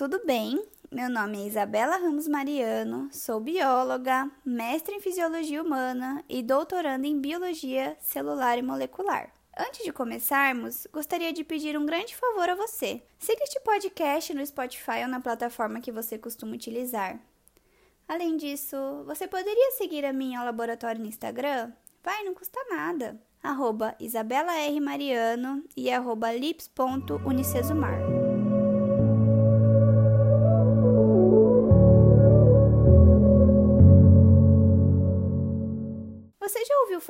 tudo bem? Meu nome é Isabela Ramos Mariano, sou bióloga, mestre em fisiologia humana e doutoranda em biologia celular e molecular. Antes de começarmos, gostaria de pedir um grande favor a você. Siga este podcast no Spotify ou na plataforma que você costuma utilizar. Além disso, você poderia seguir a minha laboratório no Instagram? Vai, não custa nada. Arroba Isabela R. Mariano e arroba lips.unicesumar.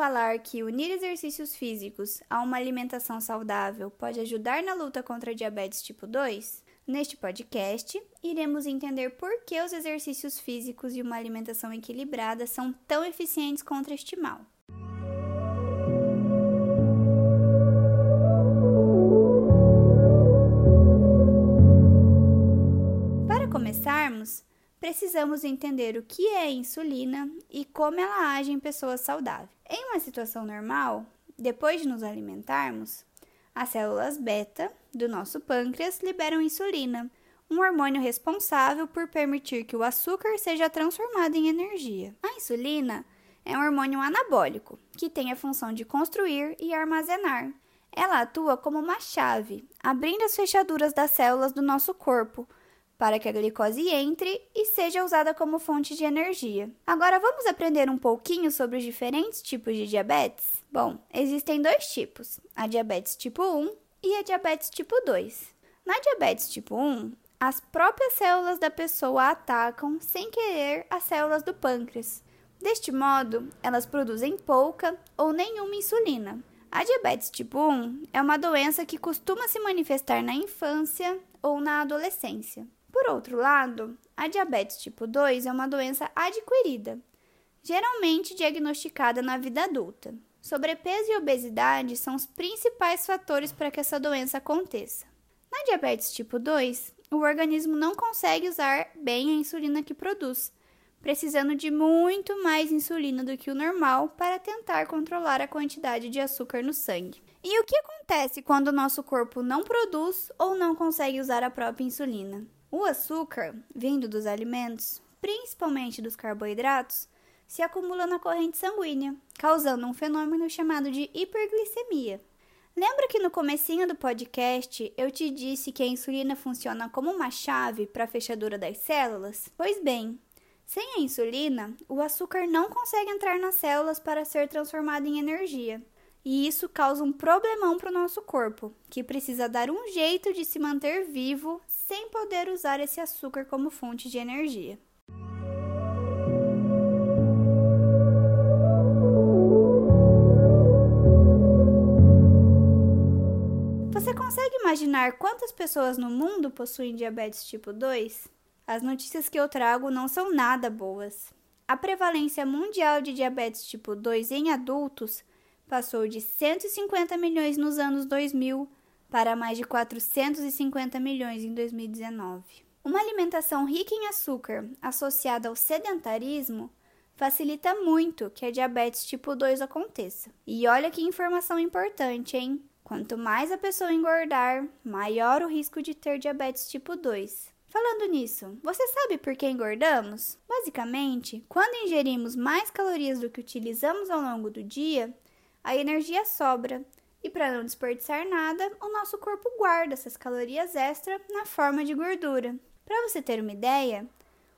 falar que unir exercícios físicos a uma alimentação saudável pode ajudar na luta contra a diabetes tipo 2? Neste podcast, iremos entender por que os exercícios físicos e uma alimentação equilibrada são tão eficientes contra este mal. Precisamos entender o que é insulina e como ela age em pessoas saudáveis. Em uma situação normal, depois de nos alimentarmos, as células beta do nosso pâncreas liberam insulina, um hormônio responsável por permitir que o açúcar seja transformado em energia. A insulina é um hormônio anabólico que tem a função de construir e armazenar. Ela atua como uma chave, abrindo as fechaduras das células do nosso corpo para que a glicose entre e seja usada como fonte de energia. Agora vamos aprender um pouquinho sobre os diferentes tipos de diabetes? Bom, existem dois tipos: a diabetes tipo 1 e a diabetes tipo 2. Na diabetes tipo 1, as próprias células da pessoa atacam sem querer as células do pâncreas. Deste modo, elas produzem pouca ou nenhuma insulina. A diabetes tipo 1 é uma doença que costuma se manifestar na infância ou na adolescência. Por outro lado, a diabetes tipo 2 é uma doença adquirida, geralmente diagnosticada na vida adulta. Sobrepeso e obesidade são os principais fatores para que essa doença aconteça. Na diabetes tipo 2, o organismo não consegue usar bem a insulina que produz, precisando de muito mais insulina do que o normal para tentar controlar a quantidade de açúcar no sangue. E o que acontece quando o nosso corpo não produz ou não consegue usar a própria insulina? O açúcar, vindo dos alimentos, principalmente dos carboidratos, se acumula na corrente sanguínea, causando um fenômeno chamado de hiperglicemia. Lembra que no comecinho do podcast eu te disse que a insulina funciona como uma chave para a fechadura das células? Pois bem, sem a insulina, o açúcar não consegue entrar nas células para ser transformado em energia. E isso causa um problemão para o nosso corpo, que precisa dar um jeito de se manter vivo sem poder usar esse açúcar como fonte de energia. Você consegue imaginar quantas pessoas no mundo possuem diabetes tipo 2? As notícias que eu trago não são nada boas. A prevalência mundial de diabetes tipo 2 em adultos passou de 150 milhões nos anos 2000 para mais de 450 milhões em 2019. Uma alimentação rica em açúcar associada ao sedentarismo facilita muito que a diabetes tipo 2 aconteça. E olha que informação importante, hein? Quanto mais a pessoa engordar, maior o risco de ter diabetes tipo 2. Falando nisso, você sabe por que engordamos? Basicamente, quando ingerimos mais calorias do que utilizamos ao longo do dia, a energia sobra e para não desperdiçar nada, o nosso corpo guarda essas calorias extra na forma de gordura. Para você ter uma ideia,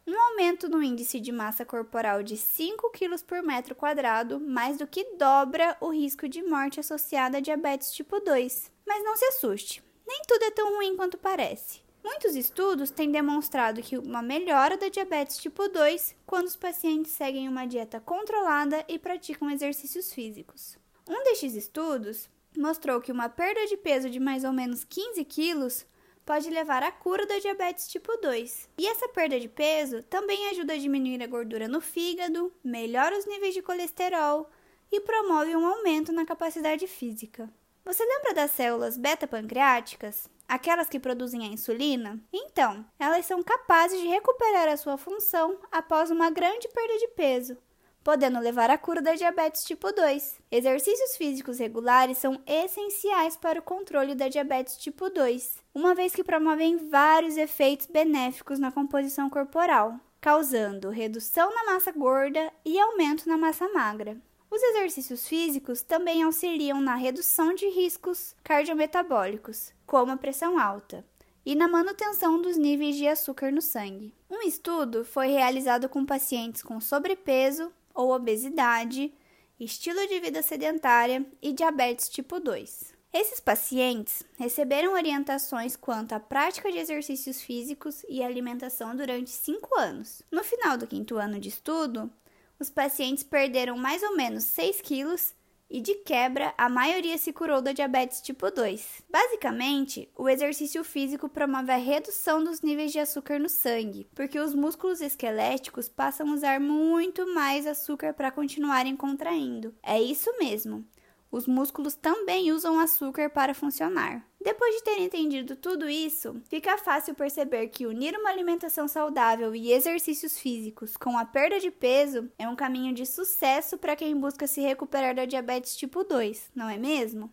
um aumento no índice de massa corporal de 5 kg por metro quadrado mais do que dobra o risco de morte associada a diabetes tipo 2. Mas não se assuste, nem tudo é tão ruim quanto parece. Muitos estudos têm demonstrado que uma melhora da diabetes tipo 2 quando os pacientes seguem uma dieta controlada e praticam exercícios físicos. Um destes estudos mostrou que uma perda de peso de mais ou menos 15 quilos pode levar à cura da diabetes tipo 2. E essa perda de peso também ajuda a diminuir a gordura no fígado, melhora os níveis de colesterol e promove um aumento na capacidade física. Você lembra das células beta-pancreáticas? Aquelas que produzem a insulina? Então, elas são capazes de recuperar a sua função após uma grande perda de peso, podendo levar à cura da diabetes tipo 2. Exercícios físicos regulares são essenciais para o controle da diabetes tipo 2, uma vez que promovem vários efeitos benéficos na composição corporal, causando redução na massa gorda e aumento na massa magra. Os exercícios físicos também auxiliam na redução de riscos cardiometabólicos, como a pressão alta, e na manutenção dos níveis de açúcar no sangue. Um estudo foi realizado com pacientes com sobrepeso ou obesidade, estilo de vida sedentária e diabetes tipo 2. Esses pacientes receberam orientações quanto à prática de exercícios físicos e alimentação durante cinco anos. No final do quinto ano de estudo, os pacientes perderam mais ou menos 6 quilos e de quebra, a maioria se curou da diabetes tipo 2. Basicamente, o exercício físico promove a redução dos níveis de açúcar no sangue, porque os músculos esqueléticos passam a usar muito mais açúcar para continuarem contraindo. É isso mesmo. Os músculos também usam açúcar para funcionar. Depois de ter entendido tudo isso, fica fácil perceber que unir uma alimentação saudável e exercícios físicos com a perda de peso é um caminho de sucesso para quem busca se recuperar da diabetes tipo 2, não é mesmo?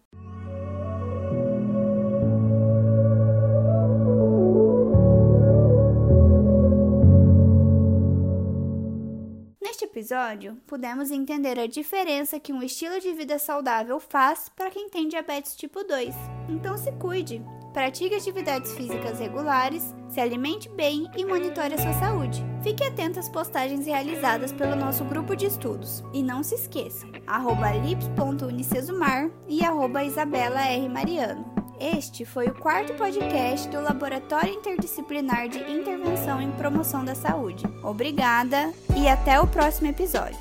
Episódio, pudemos entender a diferença que um estilo de vida saudável faz para quem tem diabetes tipo 2. Então se cuide, pratique atividades físicas regulares, se alimente bem e monitore a sua saúde. Fique atento às postagens realizadas pelo nosso grupo de estudos. E não se esqueça, lips.unicesumar e arroba Isabela R. Mariano. Este foi o quarto podcast do Laboratório Interdisciplinar de Intervenção em Promoção da Saúde. Obrigada e até o próximo episódio.